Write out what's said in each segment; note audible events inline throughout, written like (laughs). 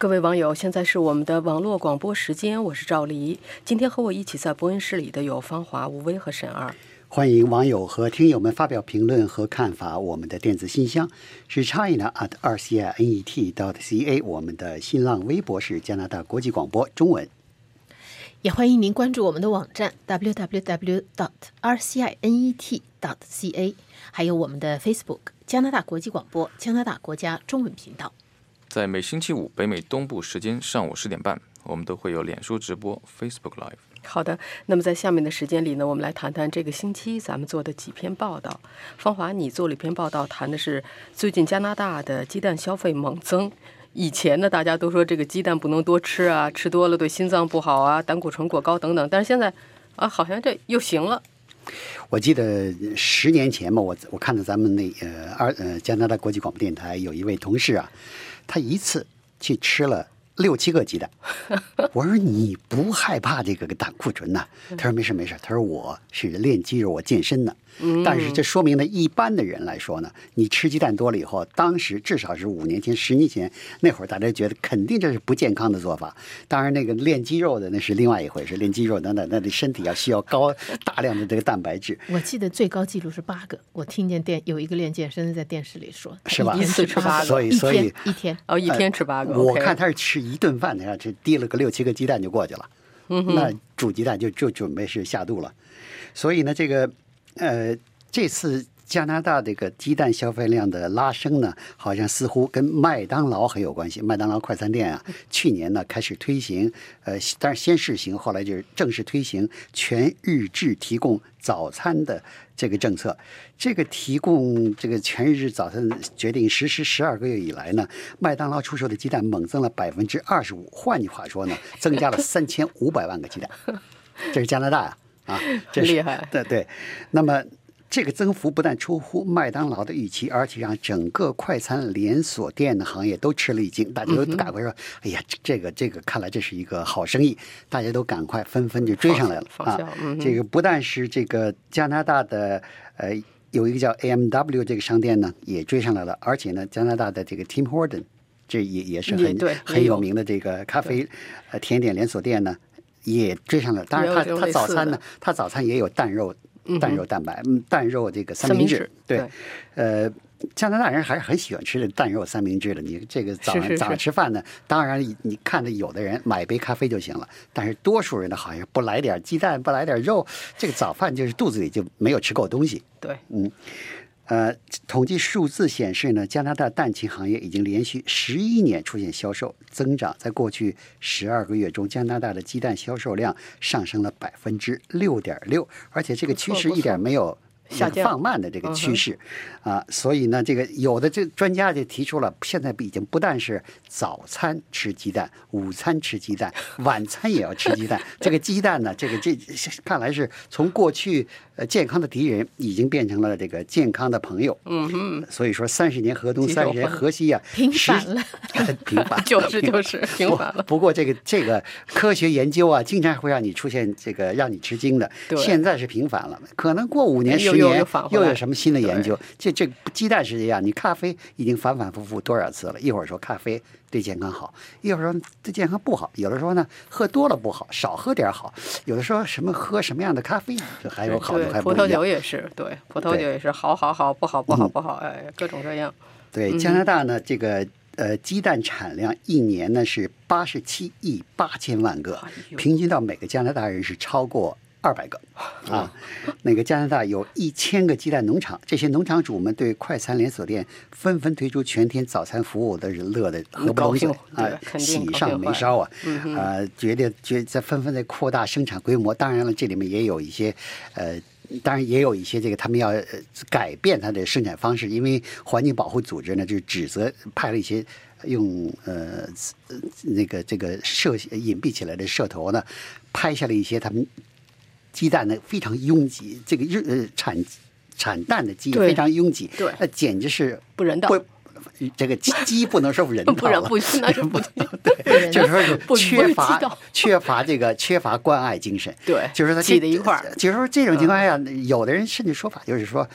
各位网友，现在是我们的网络广播时间，我是赵黎。今天和我一起在播音室里的有芳华、吴威和沈二。欢迎网友和听友们发表评论和看法。我们的电子信箱是 china at r c i n e t dot c a，我们的新浪微博是加拿大国际广播中文。也欢迎您关注我们的网站 www dot r c i n e t dot c a，还有我们的 Facebook 加拿大国际广播加拿大国家中文频道。在每星期五北美东部时间上午十点半，我们都会有脸书直播 Facebook Live。好的，那么在下面的时间里呢，我们来谈谈这个星期咱们做的几篇报道。芳华，你做了一篇报道，谈的是最近加拿大的鸡蛋消费猛增。以前呢，大家都说这个鸡蛋不能多吃啊，吃多了对心脏不好啊，胆固醇过高等等。但是现在啊，好像这又行了。我记得十年前嘛，我我看到咱们那呃二呃加拿大国际广播电台有一位同事啊。他一次去吃了六七个鸡蛋，(laughs) 我说你不害怕这个胆固醇呐？他说没事没事，他说我是练肌肉，我健身的。但是这说明呢，一般的人来说呢，你吃鸡蛋多了以后，当时至少是五年前、十年前那会儿，大家觉得肯定这是不健康的做法。当然，那个练肌肉的那是另外一回事，练肌肉那那那得身体要需要高大量的这个蛋白质。我记得最高记录是八个，我听见电有一个练健身的在电视里说，是吧？一次吃八个，所以所以一天哦，一天吃八个。我看他是吃一顿饭，他这滴了个六七个鸡蛋就过去了。嗯那煮鸡蛋就就准备是下肚了。所以呢，这个呃。这次加拿大这个鸡蛋消费量的拉升呢，好像似乎跟麦当劳很有关系。麦当劳快餐店啊，去年呢开始推行，呃，但是先试行，后来就是正式推行全日制提供早餐的这个政策。这个提供这个全日制早餐决定实施十二个月以来呢，麦当劳出售的鸡蛋猛增了百分之二十五。换句话说呢，增加了三千五百万个鸡蛋。这是加拿大呀，啊，(laughs) 这厉害。对对，那么。这个增幅不但出乎麦当劳的预期，而且让整个快餐连锁店的行业都吃了一惊。大家都赶快说：“哎呀，这个这个，看来这是一个好生意。”大家都赶快纷纷就追上来了啊！这个不但是这个加拿大的呃有一个叫 AMW 这个商店呢，也追上来了，而且呢，加拿大的这个 Tim Horton 这也也是很很有名的这个咖啡呃甜点连锁店呢，也追上了。当然，他他早餐呢，他早餐也有蛋肉。蛋肉蛋白，嗯，蛋肉这个三明治，对，呃，加拿大人还是很喜欢吃这蛋肉三明治的。你这个早上早上吃饭呢，当然你看着有的人买杯咖啡就行了，但是多数人呢，好像不来点鸡蛋，不来点肉，这个早饭就是肚子里就没有吃够东西。对，嗯。呃，统计数字显示呢，加拿大蛋禽行业已经连续十一年出现销售增长。在过去十二个月中，加拿大的鸡蛋销售量上升了百分之六点六，而且这个趋势一点没有。下降放慢的这个趋势，啊，所以呢，这个有的这专家就提出了，现在已经不但是早餐吃鸡蛋，午餐吃鸡蛋，(laughs) 晚餐也要吃鸡蛋。(laughs) 这个鸡蛋呢，这个这看来是从过去呃健康的敌人，已经变成了这个健康的朋友。嗯哼。所以说三十年河东，三十年河西呀，(laughs) 平反了，平反就是就是平反了。不过这个这个科学研究啊，经常会让你出现这个让你吃惊的。现在是平反了，可能过五年十。年又有什么新的研究？这这鸡蛋是这样，你咖啡已经反反复复多少次了？一会儿说咖啡对健康好，一会儿说对健康不好。有的时候呢，喝多了不好，少喝点好。有的说什么喝什么样的咖啡，这还有好多还葡萄酒也是对，葡萄酒也是好好好，不好不好不好，哎，各种各样。对加拿大呢，这个呃鸡蛋产量一年呢是八十七亿八千万个，平均到每个加拿大人是超过。二百个啊！那个加拿大有一千个鸡蛋农场，这些农场主们对快餐连锁店纷纷推出全天早餐服务的人乐的合不拢嘴啊，喜上眉梢啊！啊，觉得觉在纷纷在扩大生产规模。当然了，这里面也有一些呃，当然也有一些这个他们要改变它的生产方式，因为环境保护组织呢就指责派了一些用呃那个这个摄隐蔽起来的摄头呢，拍下了一些他们。鸡蛋呢非常拥挤，这个日呃产产蛋的鸡非常拥挤，对，那简直是不人道。不，这个鸡鸡不能说 (laughs) 人道，不人不那是不对，就是说是缺乏缺乏这个缺乏关爱精神。对，就是说挤在一块儿。就是说这种情况下，有的人甚至说法就是说，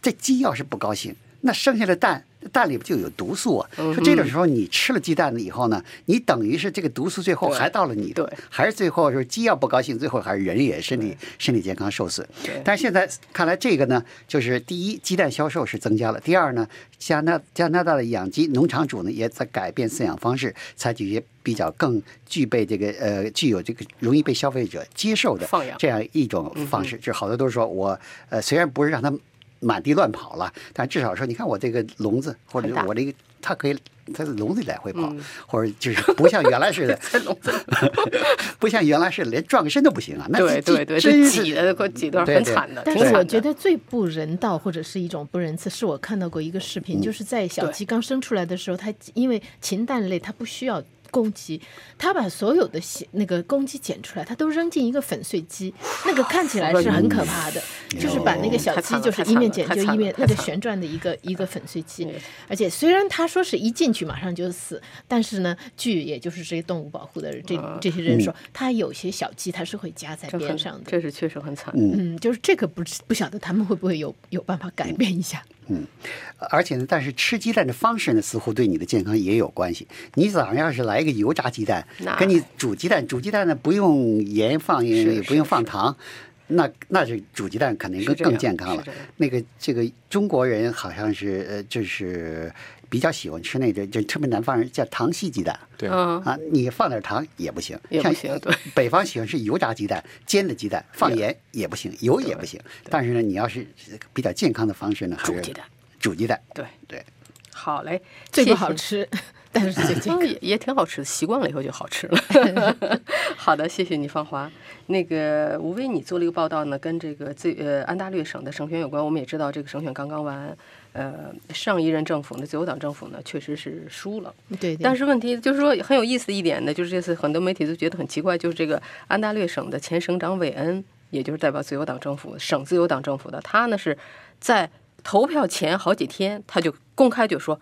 这鸡要是不高兴，那剩下的蛋蛋里边就有毒素啊。嗯。说这种时候你吃了鸡蛋了以后呢，你等于是这个毒素最后还到了你对，还是最后是鸡要不高兴，最后还是人也身体身体健康受损。但是现在看来，这个呢，就是第一，鸡蛋销售是增加了；第二呢，加拿加拿大的养鸡农场主呢也在改变饲养方式，采取一些比较更具备这个呃具有这个容易被消费者接受的放养。这样一种方式。就好多都是说我呃虽然不是让它满地乱跑了，但至少说你看我这个笼子或者我这个它可以它在笼子里来回跑，或者就是不像原来似的，在笼子 (laughs) 不像原来似的连转个身都不行啊。那这对对对，真是这挤的快挤得对对很惨的，但是我觉得最不人道或者是一种不仁慈，是我看到过一个视频，就是在小鸡刚生出来的时候，它因为禽蛋类它不需要。公鸡，他把所有的血那个公鸡捡出来，他都扔进一个粉碎机，那个看起来是很可怕的，就是把那个小鸡就是一面捡就一面那个旋转的一个一个粉碎机，而且虽然他说是一进去马上就死，但是呢，据也就是这些动物保护的这这些人说，他有些小鸡它是会夹在边上的，这是确实很惨。嗯，就是这个不知不晓得他们会不会有有办法改变一下。而且呢，但是吃鸡蛋的方式呢，似乎对你的健康也有关系。你早上要是来一个油炸鸡蛋，跟你煮鸡蛋，煮鸡蛋呢不用盐放盐，也不用放糖，那那是煮鸡蛋肯定更更健康了这。那个这个中国人好像是呃，就是比较喜欢吃那个，就特别南方人叫糖稀鸡蛋。对，嗯，啊，你放点糖也不行，也不像行对。北方喜欢吃油炸鸡蛋、煎的鸡蛋，放盐也不行，油也不行。但是呢，你要是比较健康的方式呢，还是煮鸡蛋，煮鸡蛋，对，对。好嘞，最不谢谢。好吃，(laughs) 也也挺好吃的，习惯了以后就好吃了。(laughs) (laughs) 好的，谢谢你，芳华。那个吴威，你做了一个报道呢，跟这个最呃安大略省的省选有关。我们也知道这个省选刚刚完，呃，上一任政府呢，自由党政府呢，确实是输了。对对，但是问题就是说很有意思一点呢，就是这次很多媒体都觉得很奇怪，就是这个安大略省的前省长韦恩，也就是代表自由党政府、省自由党政府的，他呢是在投票前好几天，他就公开就说，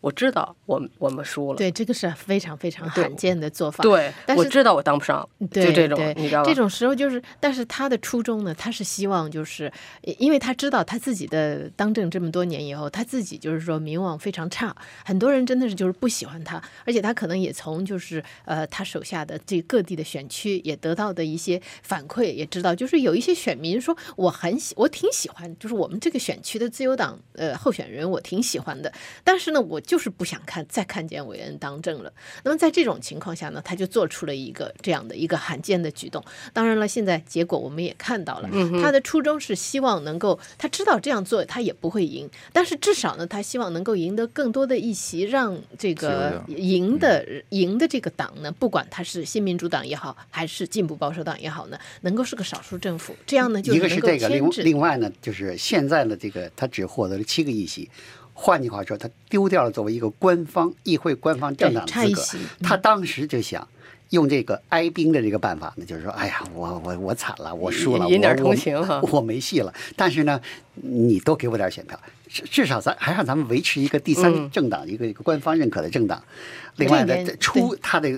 我知道我们我们输了。对这个是非常非常罕见的做法。对，但是我知道我当不上，对就这种对，你知道吧？这种时候就是，但是他的初衷呢，他是希望就是，因为他知道他自己的当政这么多年以后，他自己就是说名望非常差，很多人真的是就是不喜欢他，而且他可能也从就是呃他手下的这各地的选区也得到的一些反馈，也知道就是有一些选民说我很喜我挺喜欢，就是我们这个选区的自由党呃候选人我挺喜欢的，但是呢我就是不想看再看见韦恩当政了。那么在这种情况下呢，他就做出了一个这样的一个罕见的举动。当然了，现在结果我们也看到了，他的初衷是希望能够，他知道这样做他也不会赢，但是至少呢，他希望能够赢得更多的议席，让这个赢的赢的这个党呢，不管他是新民主党也好，还是进步保守党也好呢，能够是个少数政府，这样呢就一个是这个，另。另外呢，就是现在的这个他只获得了七个议席，换句话说，他丢掉了作为一个官方议会官方政党的资格。他当时就想。用这个哀兵的这个办法呢，就是说，哎呀，我我我惨了，我输了，引点我同情哈我我没戏了。但是呢，你多给我点选票，至至少咱还让咱们维持一个第三嗯政党，一个一个官方认可的政党。另外呢出他的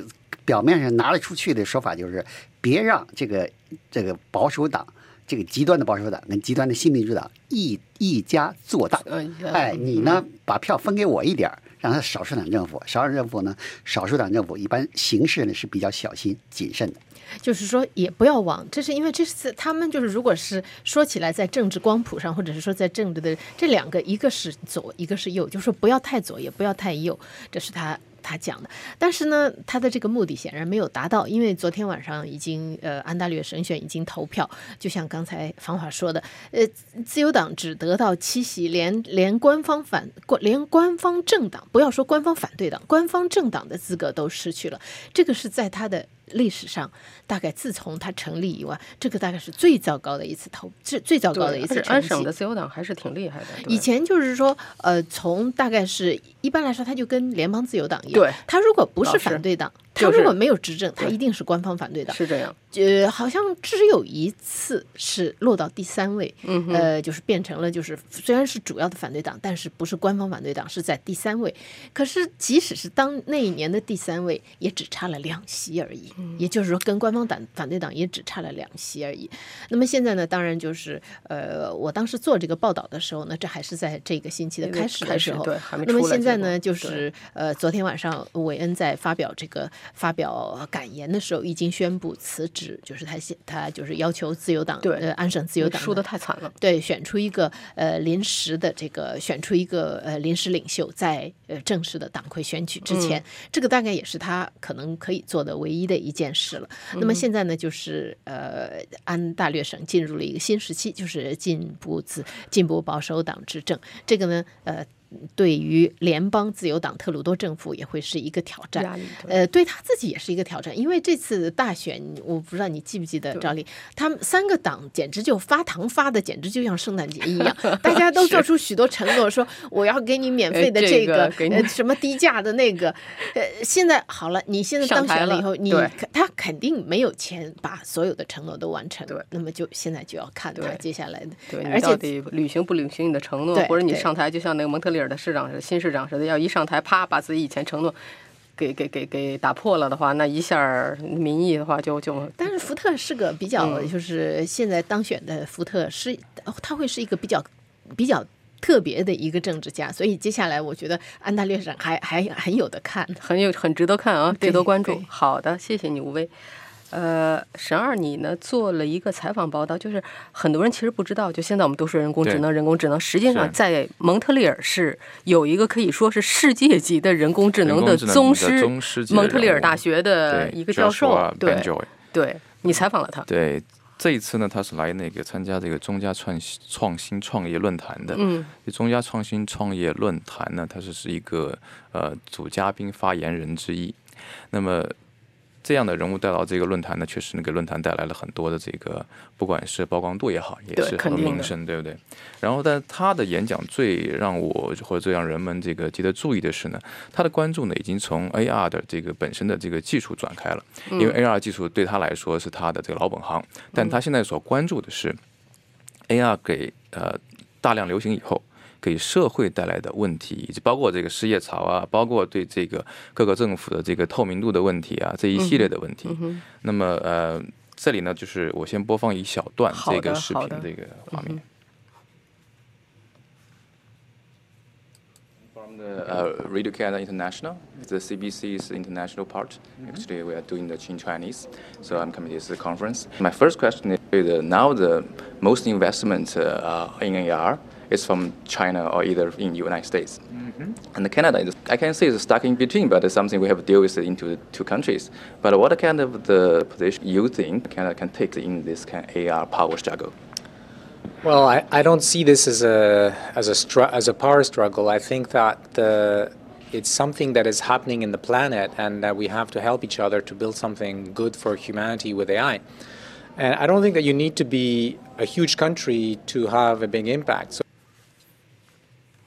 表面上拿得出去的说法就是，别让这个这个保守党。这个极端的保守党跟极端的新民主党一一家做大，嗯哎，你呢把票分给我一点儿，让他少数党政府，少数党政府呢，少数党政府一般行事呢是比较小心谨慎的。就是说也不要往，这是因为这次他们就是如果是说起来在政治光谱上，或者是说在政治的这两个，一个是左，一个是右，就是说不要太左，也不要太右，这是他。他讲的，但是呢，他的这个目的显然没有达到，因为昨天晚上已经呃安大略省选已经投票，就像刚才方法说的，呃，自由党只得到七席，连连官方反官连官方政党，不要说官方反对党，官方政党的资格都失去了，这个是在他的历史上，大概自从他成立以外，这个大概是最糟糕的一次投，最最糟糕的一次安。省的自由党还是挺厉害的。以前就是说，呃，从大概是一般来说，他就跟联邦自由党一样，对。他如果不是反对党，就是他如果没有执政，他一定是官方反对党。是这样，呃，好像只有一次是落到第三位，嗯呃，就是变成了就是虽然是主要的反对党，但是不是官方反对党，是在第三位。可是即使是当那一年的第三位，也只差了两席而已，嗯也就是说跟官方党反对党也只差了两席而已。那么现在呢，当然就是呃，我当时做这个报道的时候呢，这还是在这个星期的开始的时候，对还没那么现在呢，就是呃，昨天晚上韦恩在发表这个发表感言的时候，已经宣布辞职，就是他现他就是要求自由党对呃安省自由党输的太惨了。对选出一个呃临时的这个选出一个呃临时领袖，在呃正式的党魁选举之前，这个大概也是他可能可以做的唯一的一件事了。那么现在呢，就是呃安大略省进入了一个新时期，就是进步自进步保守党执政，这个呢呃。对于联邦自由党特鲁多政府也会是一个挑战，呃，对他自己也是一个挑战，因为这次大选，我不知道你记不记得，赵丽，他们三个党简直就发糖发的，简直就像圣诞节一样，(laughs) 大家都做出许多承诺，说我要给你免费的哎这这个呃什么低价的那个，呃，现在好了，你现在当选了以后，你对他肯定没有钱把所有的承诺都完成，对那么就现在就要看他接下来的，对而且履行不履行你的承诺，或者你上台就像那个蒙特利尔的市长似的、新市长似的，要一上台啪把自己以前承诺给给给给打破了的话，那一下民意的话就就但是福特是个比较，嗯就是现在当选的福特是，他会是一个比较比较特别的一个政治家，所以接下来我觉得安大略省还还很有的看。很有很值得看啊，对值得关注。好的，谢谢你，吴威。呃，沈二，你呢做了一个采访报道，就是很多人其实不知道，就现在我们都说人工智能，人工智能，实际上在蒙特利尔市有一个可以说是世界级的人工智能的宗师，宗师蒙特利尔大学的一个教授对。对，你采访了他，对，这一次呢，他是来那个参加这个中加创新创新创业论坛的。嗯。中加创新创业论坛呢，他是是一个呃主嘉宾发言人之一。那么这样的人物带到这个论坛呢，确实能给论坛带来了很多的这个，不管是曝光度也好，也是很多名声，对不对？然后，但他的演讲最让我或者最让人们这个值得注意的是呢，他的关注呢已经从 AR 的这个本身的这个技术转开了，因为 AR 技术对他来说是他的这个老本行，但他现在所关注的是 AR 给呃大量流行以后。给社会带来的问题，以及包括这个失业潮啊，包括对这个各个政府的这个透明度的问题啊，这一系列的问题。嗯那么呃，这里呢，就是我先播放一小段这个视频这个画面。From the uh, Radio Canada International, the CBC's international part. Actually, we are doing the in Chinese, so I'm coming to this conference. My first question is uh, now the most investment uh, uh, in AR is from China or either in the United States. Mm-hmm. And Canada, is, I can say it's stuck in between, but it's something we have to deal with into two countries. But what kind of the position you think Canada can take in this kind of AR power struggle? Well, I, I don't see this as a as a str- as a power struggle. I think that the it's something that is happening in the planet, and that we have to help each other to build something good for humanity with AI. And I don't think that you need to be a huge country to have a big impact. So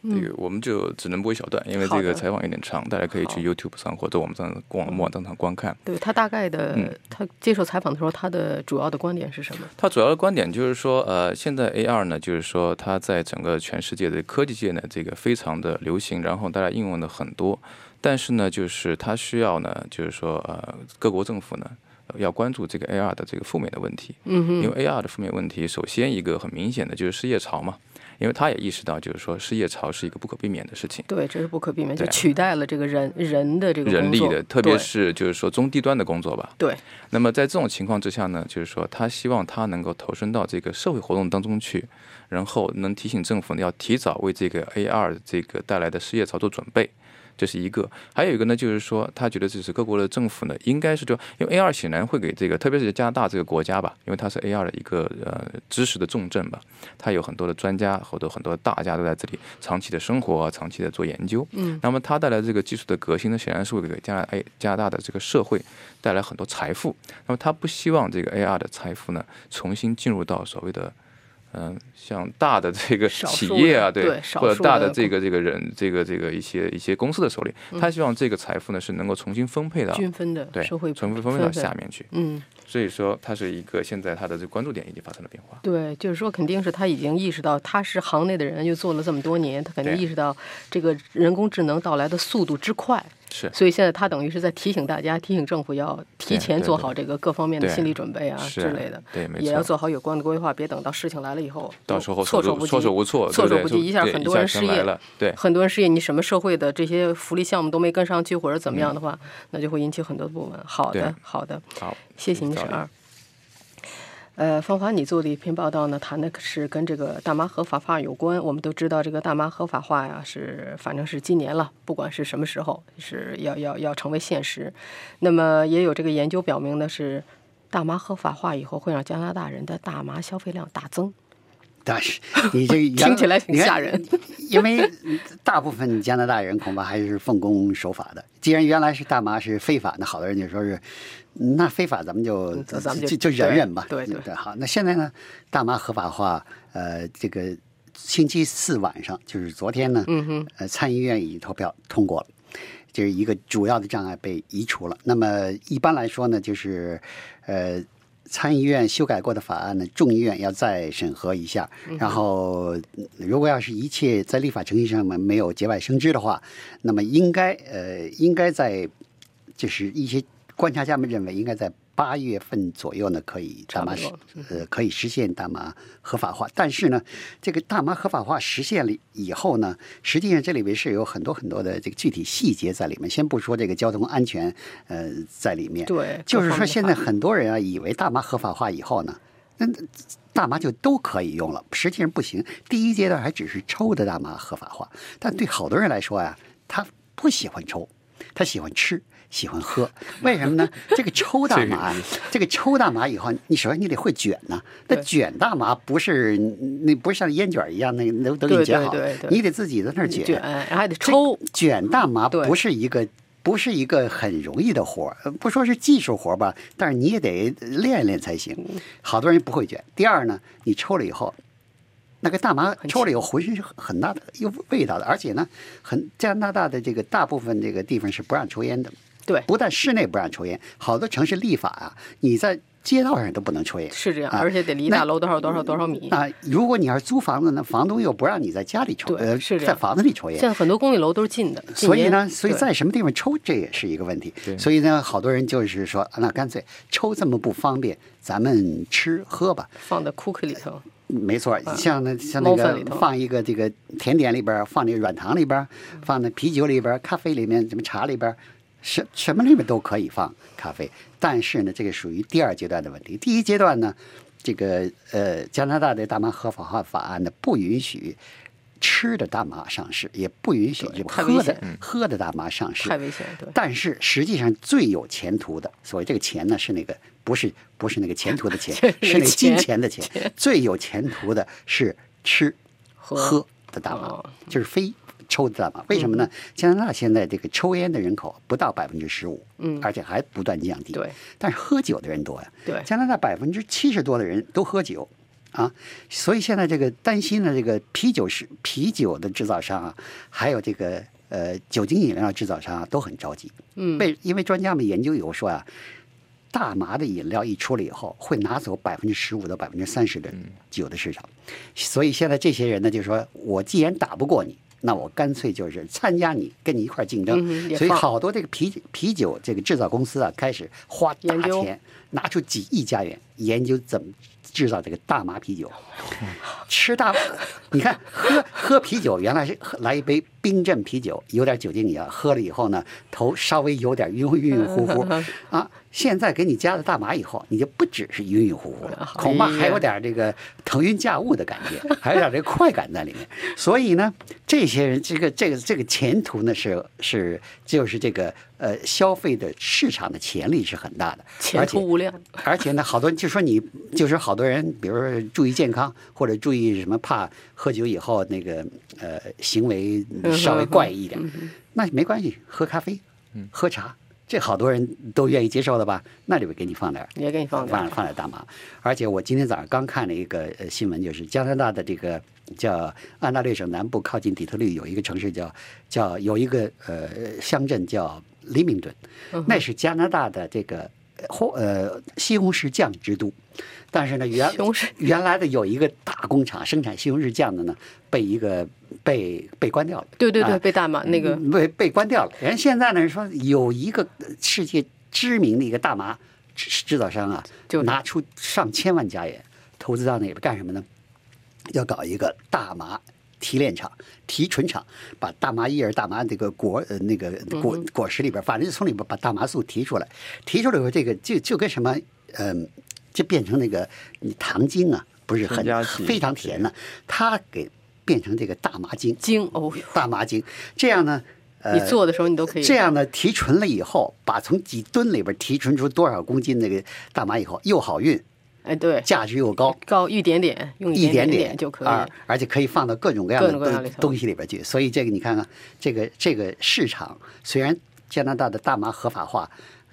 这个我们就只能播一小段，因为这个采访有点长，大家可以去 YouTube 上或者网站网网站上观看。对他大概的，嗯。他接受采访的时候，他的主要的观点是什么？他主要的观点就是说，呃，现在 AR 呢，就是说它在整个全世界的科技界呢，这个非常的流行，然后大家应用的很多，但是呢，就是它需要呢，就是说，呃，各国政府呢。呃要关注这个 AR 的这个负面的问题，嗯哼，因为 AR 的负面问题，首先一个很明显的就是失业潮嘛，因为他也意识到，就是说失业潮是一个不可避免的事情。对，这是不可避免，就取代了这个人人的这个人力的，特别是就是说中低端的工作吧。对，那么在这种情况之下呢，就是说他希望他能够投身到这个社会活动当中去，然后能提醒政府呢要提早为这个 AR 这个带来的失业潮做准备。这是一个，还有一个呢，就是说，他觉得这是各国的政府呢，应该是就因为 A 二显然会给这个，特别是加拿大这个国家吧，因为它是 A 二的一个呃知识的重镇吧，它有很多的专家或者很多大家都在这里长期的生活、啊长期的做研究。嗯，那么它带来这个技术的革新呢，显然是会给加拿哎加拿大的这个社会带来很多财富。那么他不希望这个 A 二的财富呢，重新进入到所谓的嗯，像大的这个企业啊，对或者大的这个这个人，这个这个一些一些公司的手里，他希望这个财富呢是能够重新分配到均分的对社会重新分配到下面去。嗯，所以说，它是一个现在它的这个关注点已经发生了变化。对，就是说，肯定是他已经意识到他是行内的人，又做了这么多年，他肯定意识到这个人工智能到来的速度之快，是。所以现在他等于是在提醒大家，提醒政府要提前做好这个各方面的心理准备啊之类的，对没也要做好有关的规划，别等到事情来了以后，到时候措手不及，措手无措，措手不及，一下很多人失业了，对。很多人失业，你什么社会的这些福利项目都没跟上去，或者怎么样的话，那就会引起很多的不满。好的，好的，好，谢谢你，道理沈二。呃，芳华，你做的一篇报道呢，谈的是跟这个大麻合法化有关。我们都知道，这个大麻合法化呀，是反正是今年了，不管是什么时候，是要要要成为现实。那么也有这个研究表明的，是大麻合法化以后会让加拿大人的大麻消费量大增。但是你这个 (laughs) 听起来挺吓人，因为大部分加拿大人恐怕还是奉公守法的。既然原来是大麻是非法，那好多人就说是，那非法咱们就嗯咱们就就就忍忍吧。对对对好，那现在呢，大麻合法化，呃，这个星期四晚上，就是昨天呢，嗯哼，呃，参议院已经投票通过了。这是一个主要的障碍被移除了。那么一般来说呢，就是呃，参议院修改过的法案呢，众议院要再审核一下。然后，嗯如果要是一切在立法程序上面没有节外生枝的话，那么应该呃，应该在就是一些观察家们认为，应该在八月份左右呢，可以大麻呃可以实现大麻合法化。但是呢，这个大麻合法化实现了以后呢，实际上这里面是有很多很多的这个具体细节在里面。先不说这个交通安全，呃，在里面，对就是说现在很多人啊，以为大麻合法化以后呢，那大麻就都可以用了，实际上不行。第一阶段还只是抽的大麻合法化，但对好多人来说呀、他不喜欢抽，他喜欢吃。喜欢喝，为什么呢？(laughs) 这个抽大麻，这个。抽大麻以后，你首先你得会卷呐。那卷大麻不是那不是像烟卷一样，那个都都给你卷好，对对对你得自己在那儿卷。卷，然后还得抽，卷大麻不是一个不是一个很容易的活不说是技术活儿吧，但是你也得练一练才行。嗯。好多人不会卷。第二呢，你抽了以后，那个大麻抽了以后浑身是很大的有味道的，而且呢，很加拿大的这个大部分这个地方是不让抽烟的，对，不但室内不让抽烟，好多城市立法啊，你在街道上都不能抽烟。是这样，啊而且得离那大楼多少多少多少米。啊，如果你要是租房子呢，房东又不让你在家里抽，呃，是在房子里抽烟现。在很多公寓楼都是禁的，所以呢，所以在什么地方抽，这也是一个问题。所以呢，好多人就是说，啊那干脆抽这么不方便，咱们吃喝吧。放在 cookie 里头，没错，像那像那个放一个这个甜点里边，放那个软糖里边，放那啤酒里边，咖啡里面，什么茶里边儿，什什么里面都可以放咖啡。但是呢，这个属于第二阶段的问题。第一阶段呢，这个呃，加拿大的大麻合法化法案呢，不允许吃的大麻上市，也不允许这个喝的喝的大麻上市。太危险，对。但是实际上最有前途的，所谓这个钱呢，是那个不是不是那个前途的钱 (laughs) 是那个金钱钱的钱。最有前途的是吃喝喝的大麻哦，就是非抽的大麻。为什么呢？加拿大现在这个抽烟的人口不到百分之十五，嗯而且还不断降低。对，但是喝酒的人多呀。对加拿大百分之七十多的人都喝酒。啊，所以现在这个担心的这个啤酒是啤酒的制造商啊，还有这个呃酒精饮料制造商啊，都很着急。嗯，为因为专家们研究以后说啊，大麻的饮料一出来以后，会拿走百分之十五到百分之三十的酒的市场，所以现在这些人呢，就说我既然打不过你。那我干脆就是参加你，跟你一块儿竞争。嗯所以好多这个啤啤酒这个制造公司啊，开始花大钱，拿出几亿加元研究怎么制造这个大麻啤酒。(laughs) 吃大，你看喝喝啤酒，原来是喝来一杯冰镇啤酒，有点酒精饮料，喝了以后呢，头稍微有点晕晕晕乎乎 (laughs) 啊。现在给你加了大麻以后，你就不只是晕晕乎乎了，恐怕还有点这个腾云驾雾的感觉，(laughs) 还有点这个快感在里面。所以呢，这些人这个这个这个前途呢是是就是这个呃消费的市场的潜力是很大的，前途无量。而且呢，好多就说你就是好多人，比如说注意健康，或者注意什么，怕喝酒以后那个呃行为稍微怪异一点，那没关系，喝咖啡，喝茶。这好多人都愿意接受的吧？那里边给你放点儿，也给你放点儿放放点大麻。而且我今天早上刚看了一个呃新闻，就是加拿大的这个叫安大略省南部靠近底特律有一个城市叫叫有一个呃乡镇叫黎明顿，那是加拿大的这个红呃西红柿酱之都。但是呢，原原来的有一个大工厂生产西红柿酱的呢，被一个被被关掉了。对对对，啊被大麻那个嗯被被关掉了。人现在呢说有一个世界知名的一个大麻制制造商啊，就拿出上千万加元投资到那边干什么呢？要搞一个大麻提炼厂、提纯厂，把大麻叶儿、大麻这个果呃那个果果实里边，反正就从里边把大麻素提出来，提出来以后，这个就就跟什么嗯、就变成那个你糖精啊，不是很非常甜呢，它给变成这个大麻精。精哦，大麻精，这样呢，呃，你做的时候你都可以。这样呢，提纯了以后，把从几吨里边提纯出多少公斤那个大麻以后，又好运，哎对，价值又高，高一点点，用一点点就可啊以。，而且可以放到各种各样的东东西里边去。所以这个你看看，这个这个市场虽然加拿大的大麻合法化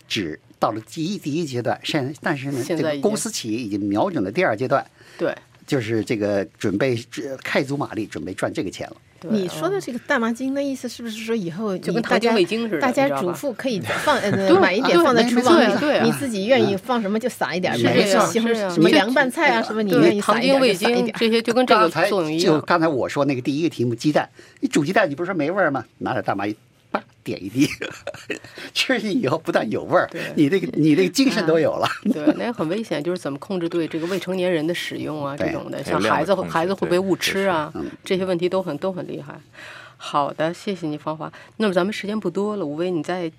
只到了第一第一阶段，现但是呢，这个公司企业已经瞄准了第二阶段，对就是这个准备呃开足马力，准备赚这个钱了。对，你说的哦这个大麻精的意思是不是说以后就跟糖你大家精味精似的大家主妇可以放呃 (laughs) 对买一点放在厨房里你自己愿意放什么就撒一点儿，是比如这样西红是啊柿什么凉拌菜啊什么，你愿意撒一点儿糖精味就撒一点儿。精这些就跟这个刚才作用一样。就刚才我说那个第一个题目，鸡蛋，你煮鸡蛋，你不是说没味儿吗？拿点大麻一叭点一滴，(laughs) 吃进以后不但有味儿，你这个你这个精神都有了。(laughs) 对，那也很危险，就是怎么控制对这个未成年人的使用啊，这种的，像孩子孩子会不会误吃啊这些问题都很都很厉害。好的，谢谢你，芳华。那么咱们时间不多了，吴威，你再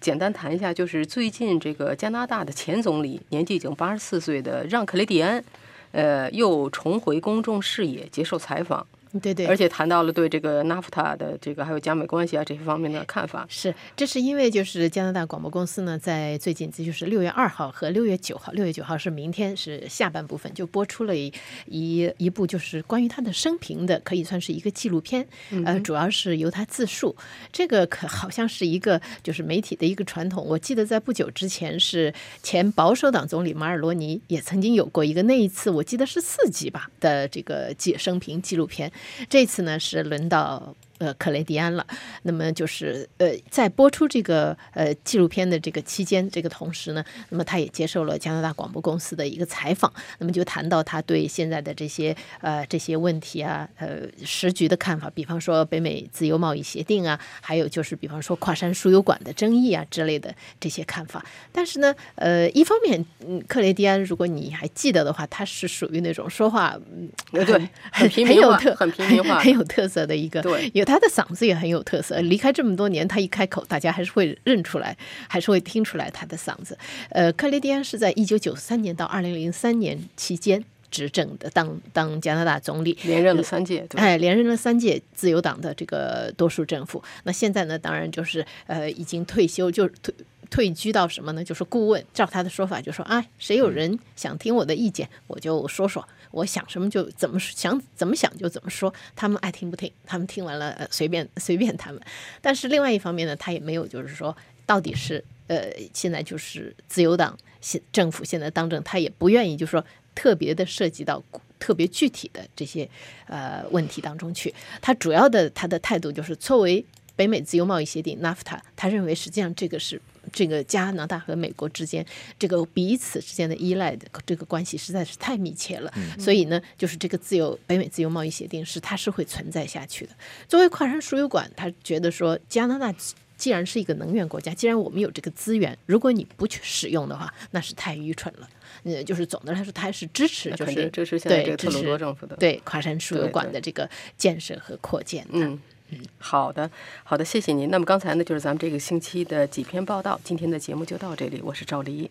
简单谈一下，就是最近这个加拿大的前总理，年纪已经八十四岁的让·克雷蒂安，呃，又重回公众视野接受采访。对对，而且谈到了对这个 NAFTA 的这个还有加美关系啊这些方面的看法。是，这是因为就是加拿大广播公司呢，在最近这就是六月二号和六月九号，六月九号是明天是下半部分，就播出了一一一部就是关于他的生平的，可以算是一个纪录片，呃，主要是由他自述。这个可好像是一个就是媒体的一个传统。我记得在不久之前是前保守党总理马尔罗尼也曾经有过一个，那一次我记得是四集吧的这个解生平纪录片。这次呢是轮到呃克雷迪安了。那么就是呃在播出这个呃纪录片的这个期间，这个同时呢，那么他也接受了加拿大广播公司的一个采访，那么就谈到他对现在的这些呃这些问题啊，呃时局的看法，比方说北美自由贸易协定啊，还有就是比方说跨山输油管的争议啊之类的这些看法。但是呢，呃，一方面，嗯，克雷迪安，如果你还记得的话，他是属于那种说话，嗯，很很平民化很有特，很平民化很有特色的一个，对有他的嗓子也很有特色。离开这么多年，他一开口，大家还是会认出来，还是会听出来他的嗓子。呃，克雷蒂安是在一九九三年到二零零三年期间执政的，当当加拿大总理，连任了三届，对？哎，连任了三届自由党的这个多数政府。那现在呢，当然就是呃，已经退休，就退退居到什么呢？就是顾问。照他的说法，就说啊，谁有人想听我的意见，我就说说，我想什么就怎么想，怎么想就怎么说。他们爱听不听，他们听完了、随便随便他们。但是另外一方面呢，他也没有就是说到底是呃，现在就是自由党现政府现在当政，他也不愿意就是说特别的涉及到特别具体的这些呃问题当中去。他主要的他的态度就是作为北美自由贸易协定 NAFTA，他认为实际上这个是这个加拿大和美国之间这个彼此之间的依赖的这个关系实在是太密切了，所以呢，就是这个自由北美自由贸易协定是它是会存在下去的。作为跨山输油管，他觉得说加拿大。既然是一个能源国家，既然我们有这个资源，如果你不去使用的话，那是太愚蠢了。呃，就是总的来说，他还是支持，就是支持现在对这个特鲁多政府的对跨山输油管的这个建设和扩建的。嗯，好的，好的，谢谢您。那么刚才呢，就是咱们这个星期的几篇报道，今天的节目就到这里，我是赵黎。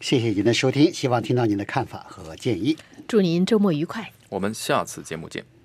谢谢您的收听，希望听到您的看法和建议。祝您周末愉快。我们下次节目见。